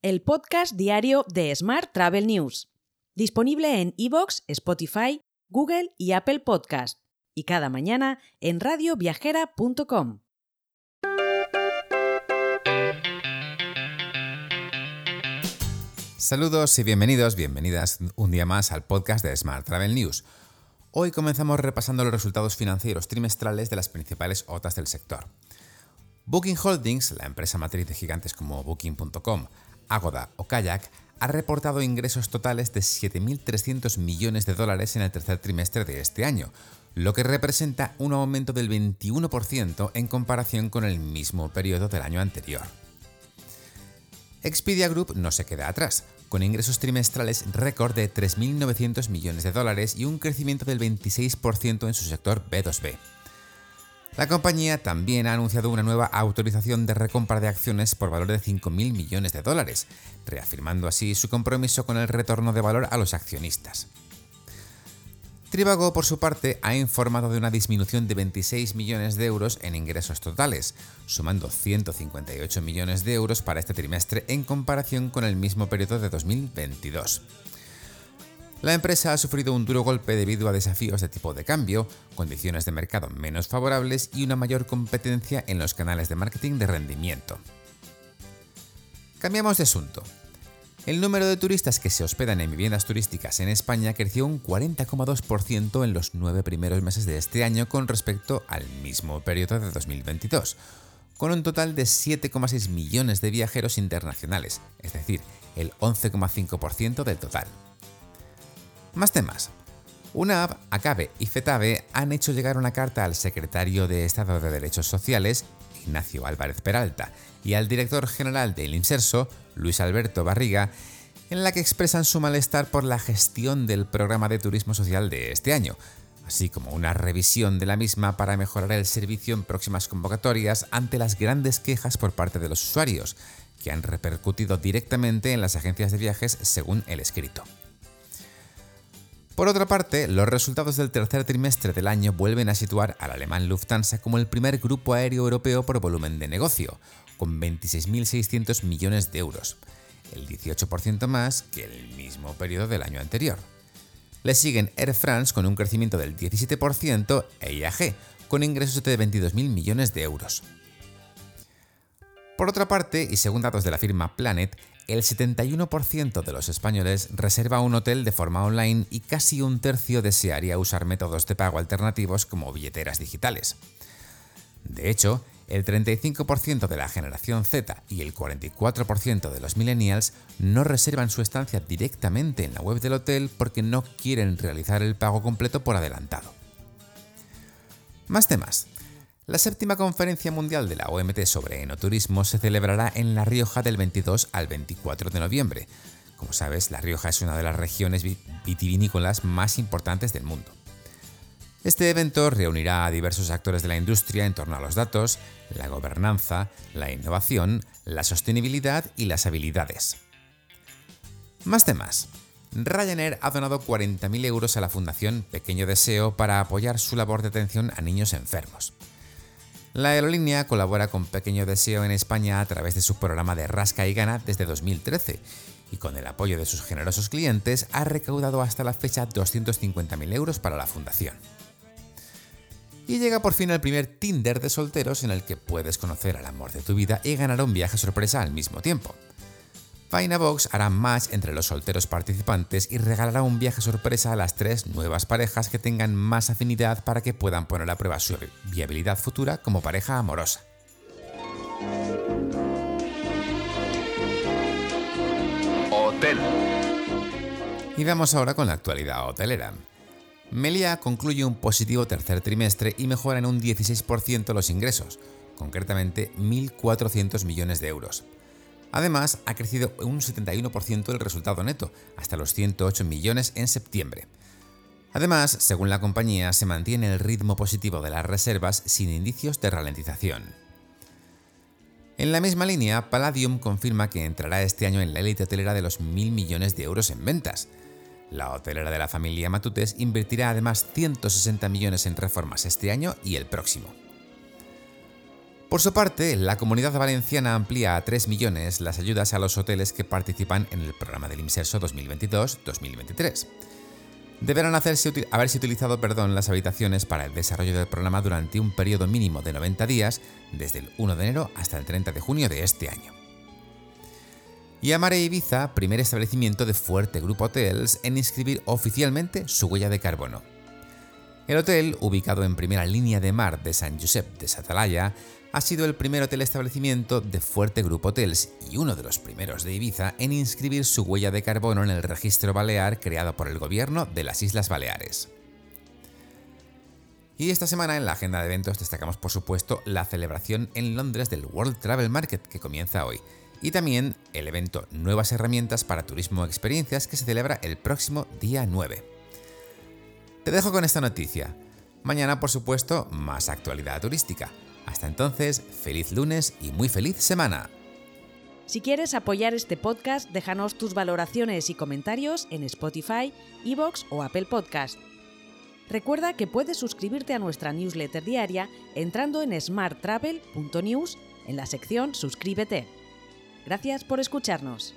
el podcast diario de Smart Travel News, disponible en iVoox, Spotify, Google y Apple Podcast, y cada mañana en radioviajera.com. Saludos y bienvenidos, bienvenidas un día más al podcast de Smart Travel News. Hoy comenzamos repasando los resultados financieros trimestrales de las principales OTAs del sector. Booking Holdings, la empresa matriz de gigantes como Booking.com, Agoda o Kayak, ha reportado ingresos totales de 7.300 millones de dólares en el tercer trimestre de este año, lo que representa un aumento del 21% en comparación con el mismo periodo del año anterior. Expedia Group no se queda atrás, con ingresos trimestrales récord de 3.900 millones de dólares y un crecimiento del 26% en su sector B2B. La compañía también ha anunciado una nueva autorización de recompra de acciones por valor de 5.000 millones de dólares, reafirmando así su compromiso con el retorno de valor a los accionistas. Trivago, por su parte, ha informado de una disminución de 26 millones de euros en ingresos totales, sumando 158 millones de euros para este trimestre en comparación con el mismo periodo de 2022. La empresa ha sufrido un duro golpe debido a desafíos de tipo de cambio, condiciones de mercado menos favorables y una mayor competencia en los canales de marketing de rendimiento. Cambiamos de asunto. El número de turistas que se hospedan en viviendas turísticas en España creció un 40,2% en los nueve primeros meses de este año con respecto al mismo periodo de 2022, con un total de 7,6 millones de viajeros internacionales, es decir, el 11,5% del total. Más temas. UNAV, ACABE y FETABE han hecho llegar una carta al secretario de Estado de Derechos Sociales, Ignacio Álvarez Peralta, y al director general del INSERSO, Luis Alberto Barriga, en la que expresan su malestar por la gestión del programa de turismo social de este año, así como una revisión de la misma para mejorar el servicio en próximas convocatorias ante las grandes quejas por parte de los usuarios, que han repercutido directamente en las agencias de viajes según el escrito. Por otra parte, los resultados del tercer trimestre del año vuelven a situar al alemán Lufthansa como el primer grupo aéreo europeo por volumen de negocio, con 26.600 millones de euros, el 18% más que el mismo periodo del año anterior. Le siguen Air France con un crecimiento del 17% e IAG con ingresos de 22.000 millones de euros. Por otra parte, y según datos de la firma Planet, el 71% de los españoles reserva un hotel de forma online y casi un tercio desearía usar métodos de pago alternativos como billeteras digitales. De hecho, el 35% de la generación Z y el 44% de los millennials no reservan su estancia directamente en la web del hotel porque no quieren realizar el pago completo por adelantado. Más temas. La séptima conferencia mundial de la OMT sobre enoturismo se celebrará en La Rioja del 22 al 24 de noviembre. Como sabes, La Rioja es una de las regiones vitivinícolas más importantes del mundo. Este evento reunirá a diversos actores de la industria en torno a los datos, la gobernanza, la innovación, la sostenibilidad y las habilidades. Más temas. Ryanair ha donado 40.000 euros a la Fundación Pequeño Deseo para apoyar su labor de atención a niños enfermos. La aerolínea colabora con Pequeño Deseo en España a través de su programa de Rasca y Gana desde 2013 y con el apoyo de sus generosos clientes ha recaudado hasta la fecha 250.000 euros para la fundación. Y llega por fin el primer Tinder de solteros en el que puedes conocer al amor de tu vida y ganar un viaje sorpresa al mismo tiempo. Box hará match entre los solteros participantes y regalará un viaje sorpresa a las tres nuevas parejas que tengan más afinidad para que puedan poner a prueba su viabilidad futura como pareja amorosa. Hotel. Y vamos ahora con la actualidad hotelera. Melia concluye un positivo tercer trimestre y mejora en un 16% los ingresos, concretamente 1.400 millones de euros. Además, ha crecido un 71% el resultado neto, hasta los 108 millones en septiembre. Además, según la compañía, se mantiene el ritmo positivo de las reservas sin indicios de ralentización. En la misma línea, Palladium confirma que entrará este año en la élite hotelera de los mil millones de euros en ventas. La hotelera de la familia Matutes invertirá además 160 millones en reformas este año y el próximo. Por su parte, la Comunidad Valenciana amplía a 3 millones las ayudas a los hoteles que participan en el programa del IMSERSO 2022-2023. Deberán haberse utilizado las habitaciones para el desarrollo del programa durante un periodo mínimo de 90 días, desde el 1 de enero hasta el 30 de junio de este año. Y Amare Ibiza, primer establecimiento de Fuerte Group Hotels en inscribir oficialmente su huella de carbono. El hotel, ubicado en primera línea de mar de San Josep de Satalaya, ha sido el primer hotel establecimiento de Fuerte Group Hotels y uno de los primeros de Ibiza en inscribir su huella de carbono en el registro balear creado por el gobierno de las Islas Baleares. Y esta semana en la agenda de eventos destacamos por supuesto la celebración en Londres del World Travel Market que comienza hoy y también el evento Nuevas Herramientas para Turismo Experiencias que se celebra el próximo día 9. Te dejo con esta noticia. Mañana, por supuesto, más actualidad turística. Hasta entonces, feliz lunes y muy feliz semana. Si quieres apoyar este podcast, déjanos tus valoraciones y comentarios en Spotify, Evox o Apple Podcast. Recuerda que puedes suscribirte a nuestra newsletter diaria entrando en smarttravel.news en la sección Suscríbete. Gracias por escucharnos.